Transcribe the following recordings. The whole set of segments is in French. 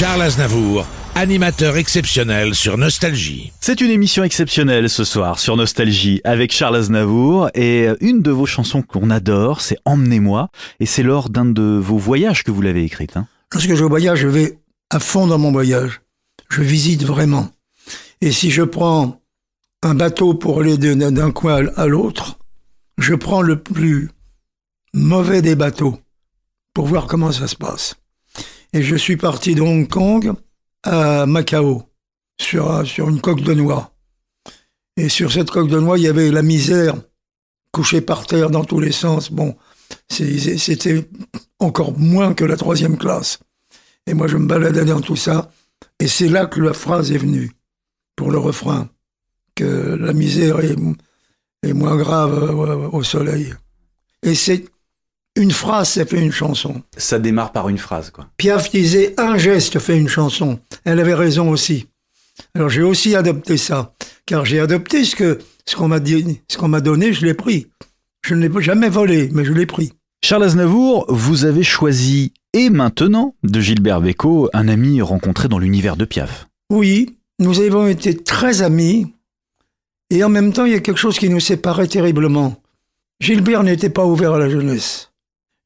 Charles Aznavour, animateur exceptionnel sur Nostalgie. C'est une émission exceptionnelle ce soir sur Nostalgie avec Charles Aznavour et une de vos chansons qu'on adore, c'est Emmenez-moi et c'est lors d'un de vos voyages que vous l'avez écrite. Hein. Lorsque je voyage, je vais à fond dans mon voyage. Je visite vraiment. Et si je prends un bateau pour aller d'un coin à l'autre, je prends le plus mauvais des bateaux pour voir comment ça se passe. Et je suis parti de Hong Kong à Macao, sur, sur une coque de noix. Et sur cette coque de noix, il y avait la misère couchée par terre dans tous les sens. Bon, c'était encore moins que la troisième classe. Et moi, je me baladais dans tout ça. Et c'est là que la phrase est venue, pour le refrain, que la misère est, est moins grave au soleil. Et c'est une phrase, ça fait une chanson. Ça démarre par une phrase, quoi. Piaf disait un geste fait une chanson. Elle avait raison aussi. Alors j'ai aussi adopté ça, car j'ai adopté ce que ce qu'on m'a dit, ce qu'on m'a donné, je l'ai pris. Je ne l'ai jamais volé, mais je l'ai pris. Charles Aznavour, vous avez choisi Et maintenant de Gilbert Bécaud, un ami rencontré dans l'univers de Piaf. Oui, nous avons été très amis, et en même temps, il y a quelque chose qui nous séparait terriblement. Gilbert n'était pas ouvert à la jeunesse.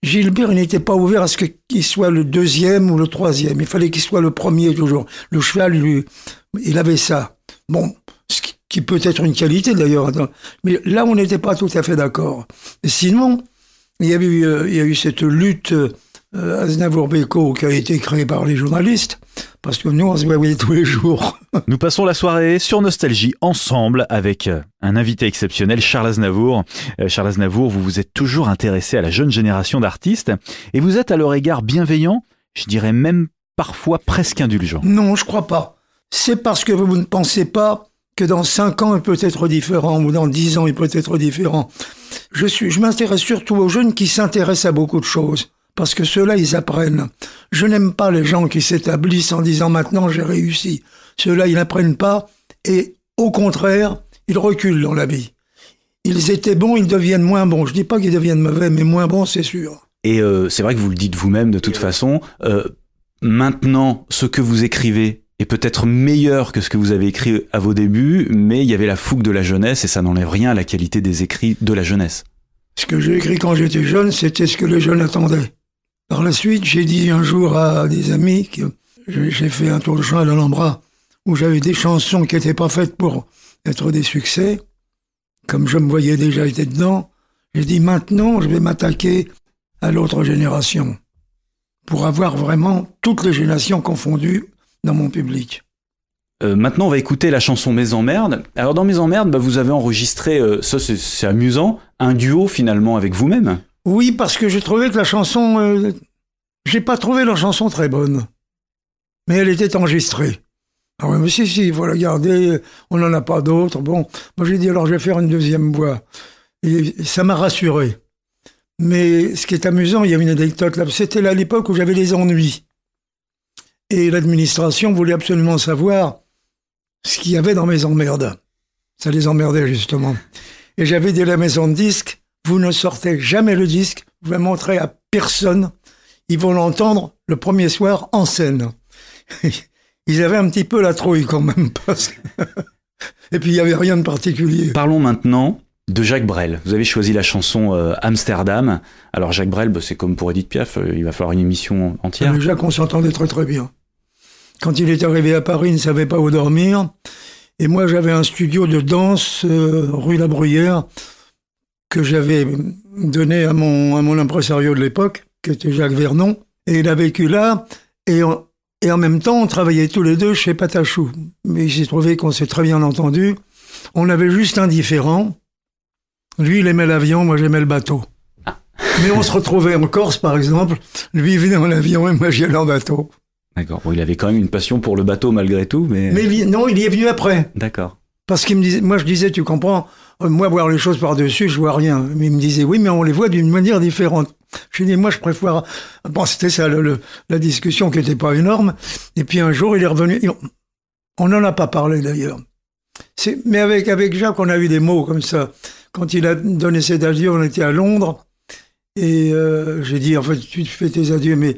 Gilbert n'était pas ouvert à ce qu'il soit le deuxième ou le troisième. Il fallait qu'il soit le premier toujours. Le cheval, lui, il avait ça. Bon, ce qui peut être une qualité d'ailleurs. Mais là, on n'était pas tout à fait d'accord. Sinon, il y, euh, il y a eu cette lutte euh, Aznavour-Beko qui a été créée par les journalistes. Parce que nous, on se voyait tous les jours. Nous passons la soirée sur Nostalgie ensemble avec euh, un invité exceptionnel, Charles Aznavour. Euh, Charles Aznavour, vous vous êtes toujours intéressé à la jeune génération d'artistes et vous êtes à leur égard bienveillant, je dirais même parfois presque indulgent. Non, je crois pas. C'est parce que vous ne pensez pas que dans 5 ans, il peut être différent, ou dans 10 ans, il peut être différent. Je, suis, je m'intéresse surtout aux jeunes qui s'intéressent à beaucoup de choses parce que ceux-là, ils apprennent. Je n'aime pas les gens qui s'établissent en disant maintenant j'ai réussi. Ceux-là, ils n'apprennent pas et au contraire, ils reculent dans la vie. Ils étaient bons, ils deviennent moins bons. Je dis pas qu'ils deviennent mauvais, mais moins bons, c'est sûr. Et euh, c'est vrai que vous le dites vous-même de toute façon. Euh, maintenant, ce que vous écrivez est peut-être meilleur que ce que vous avez écrit à vos débuts, mais il y avait la fougue de la jeunesse et ça n'enlève rien à la qualité des écrits de la jeunesse. Ce que j'ai écrit quand j'étais jeune, c'était ce que les jeunes attendaient. Par la suite, j'ai dit un jour à des amis que j'ai fait un tour de chant à l'Alhambra où j'avais des chansons qui n'étaient pas faites pour être des succès. Comme je me voyais déjà être dedans, j'ai dit maintenant, je vais m'attaquer à l'autre génération pour avoir vraiment toutes les générations confondues dans mon public. Euh, maintenant, on va écouter la chanson Mes emmerdes. Alors, dans Mes emmerdes, bah, vous avez enregistré, euh, ça c'est amusant, un duo finalement avec vous-même. Oui, parce que j'ai trouvé que la chanson. Euh, j'ai pas trouvé la chanson très bonne. Mais elle était enregistrée. Ah oui, mais si, si, il faut la garder, on n'en a pas d'autres. Bon, moi j'ai dit alors je vais faire une deuxième voix. Et ça m'a rassuré. Mais ce qui est amusant, il y a une anecdote là. C'était à l'époque où j'avais des ennuis. Et l'administration voulait absolument savoir ce qu'il y avait dans mes emmerdes. Ça les emmerdait justement. Et j'avais dit à la maison de disques, vous ne sortez jamais le disque, vous ne montrez à personne. Ils vont l'entendre le premier soir en scène. Ils avaient un petit peu la trouille quand même. Et puis il n'y avait rien de particulier. Parlons maintenant de Jacques Brel. Vous avez choisi la chanson euh, Amsterdam. Alors Jacques Brel, bah, c'est comme pour Edith Piaf, euh, il va falloir une émission entière. Mais Jacques, on s'entendait très très bien. Quand il est arrivé à Paris, il ne savait pas où dormir. Et moi, j'avais un studio de danse euh, rue La Bruyère que j'avais donné à mon, à mon impresario de l'époque, qui était Jacques Vernon. Et il a vécu là. Et, et en même temps, on travaillait tous les deux chez Patachou. Mais il s'est trouvé qu'on s'est très bien entendu. On avait juste un différent. Lui, il aimait l'avion, moi j'aimais le bateau. Ah. Mais on se retrouvait en Corse, par exemple. Lui, il venait en avion et moi, j'y allais en bateau. D'accord. Bon, il avait quand même une passion pour le bateau malgré tout, mais. Mais non, il y est venu après. D'accord. Parce qu'il me disait, moi je disais, tu comprends, euh, moi voir les choses par-dessus, je vois rien. Mais il me disait, oui, mais on les voit d'une manière différente. Je dis, moi je préfère. Bon, c'était ça la discussion qui n'était pas énorme. Et puis un jour, il est revenu. On n'en a pas parlé d'ailleurs. Mais avec, avec Jacques, on a eu des mots comme ça. Quand il a donné ses adieux, on était à Londres. Et euh, j'ai dit, en fait, tu fais tes adieux, mais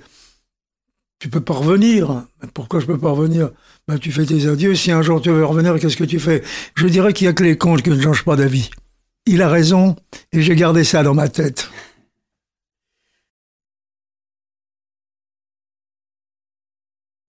tu peux pas revenir. Pourquoi je peux pas revenir? Ben, Tu fais tes adieux. Si un jour tu veux revenir, qu'est-ce que tu fais? Je dirais qu'il y a que les comptes qui ne changent pas d'avis. Il a raison et j'ai gardé ça dans ma tête.